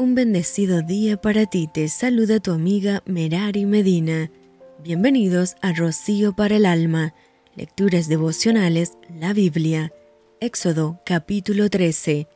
Un bendecido día para ti, te saluda tu amiga Merari Medina. Bienvenidos a Rocío para el Alma, Lecturas Devocionales, la Biblia. Éxodo capítulo 13.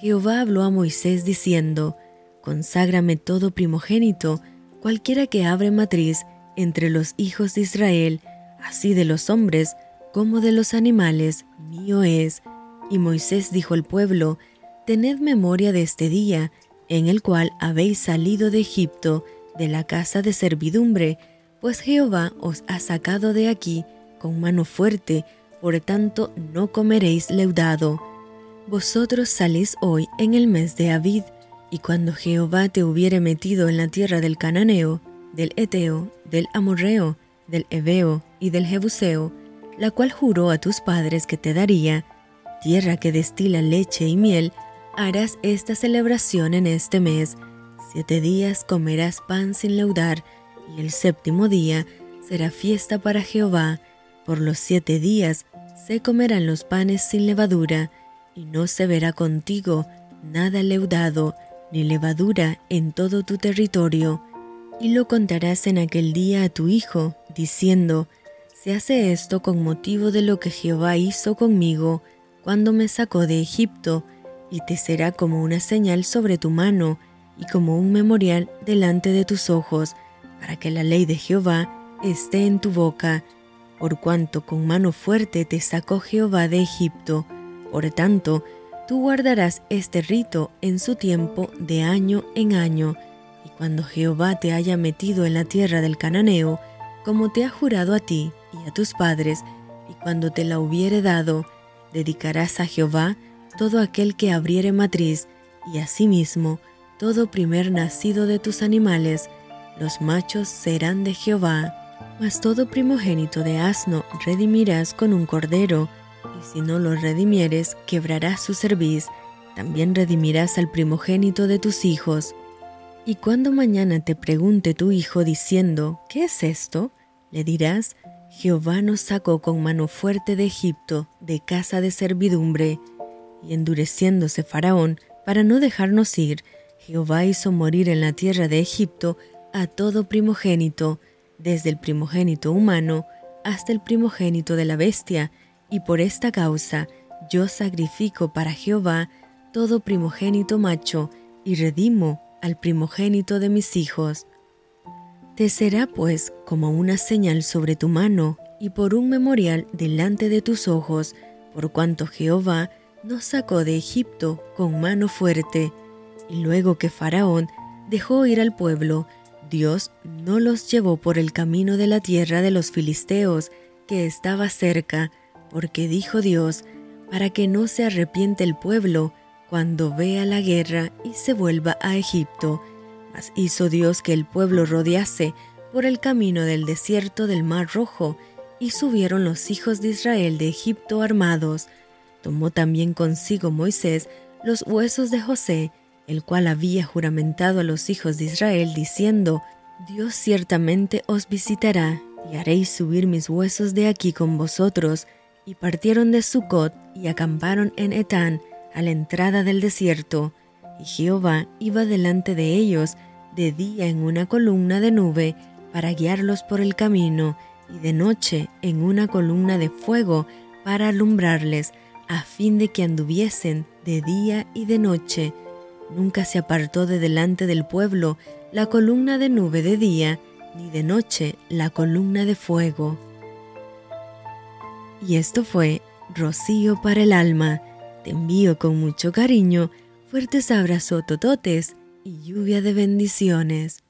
Jehová habló a Moisés diciendo, Conságrame todo primogénito, cualquiera que abre matriz entre los hijos de Israel, así de los hombres como de los animales, mío es. Y Moisés dijo al pueblo, Tened memoria de este día, en el cual habéis salido de Egipto, de la casa de servidumbre, pues Jehová os ha sacado de aquí con mano fuerte, por tanto no comeréis leudado. Vosotros salís hoy en el mes de Abid, y cuando Jehová te hubiere metido en la tierra del Cananeo, del Eteo, del Amorreo, del Ebeo y del Jebuseo, la cual juró a tus padres que te daría, tierra que destila leche y miel, harás esta celebración en este mes. Siete días comerás pan sin leudar, y el séptimo día será fiesta para Jehová. Por los siete días se comerán los panes sin levadura, y no se verá contigo nada leudado, ni levadura en todo tu territorio. Y lo contarás en aquel día a tu hijo, diciendo, Se hace esto con motivo de lo que Jehová hizo conmigo cuando me sacó de Egipto, y te será como una señal sobre tu mano y como un memorial delante de tus ojos, para que la ley de Jehová esté en tu boca, por cuanto con mano fuerte te sacó Jehová de Egipto. Por tanto, tú guardarás este rito en su tiempo de año en año, y cuando Jehová te haya metido en la tierra del cananeo, como te ha jurado a ti y a tus padres, y cuando te la hubiere dado, dedicarás a Jehová todo aquel que abriere matriz, y asimismo todo primer nacido de tus animales, los machos serán de Jehová. Mas todo primogénito de asno redimirás con un cordero, y si no lo redimieres, quebrarás su cerviz, también redimirás al primogénito de tus hijos. Y cuando mañana te pregunte tu hijo diciendo, ¿qué es esto? Le dirás, Jehová nos sacó con mano fuerte de Egipto, de casa de servidumbre, y endureciéndose Faraón para no dejarnos ir, Jehová hizo morir en la tierra de Egipto a todo primogénito, desde el primogénito humano hasta el primogénito de la bestia, y por esta causa yo sacrifico para Jehová todo primogénito macho, y redimo al primogénito de mis hijos. Te será pues como una señal sobre tu mano, y por un memorial delante de tus ojos, por cuanto Jehová nos sacó de Egipto con mano fuerte, y luego que Faraón dejó ir al pueblo, Dios no los llevó por el camino de la tierra de los filisteos, que estaba cerca, porque dijo Dios, para que no se arrepiente el pueblo cuando vea la guerra y se vuelva a Egipto. Mas hizo Dios que el pueblo rodease por el camino del desierto del Mar Rojo, y subieron los hijos de Israel de Egipto armados, Tomó también consigo Moisés los huesos de José, el cual había juramentado a los hijos de Israel, diciendo, Dios ciertamente os visitará, y haréis subir mis huesos de aquí con vosotros. Y partieron de Sucot y acamparon en Etán, a la entrada del desierto. Y Jehová iba delante de ellos de día en una columna de nube para guiarlos por el camino, y de noche en una columna de fuego para alumbrarles, a fin de que anduviesen de día y de noche. Nunca se apartó de delante del pueblo la columna de nube de día, ni de noche la columna de fuego. Y esto fue Rocío para el alma. Te envío con mucho cariño, fuertes abrazos tototes y lluvia de bendiciones.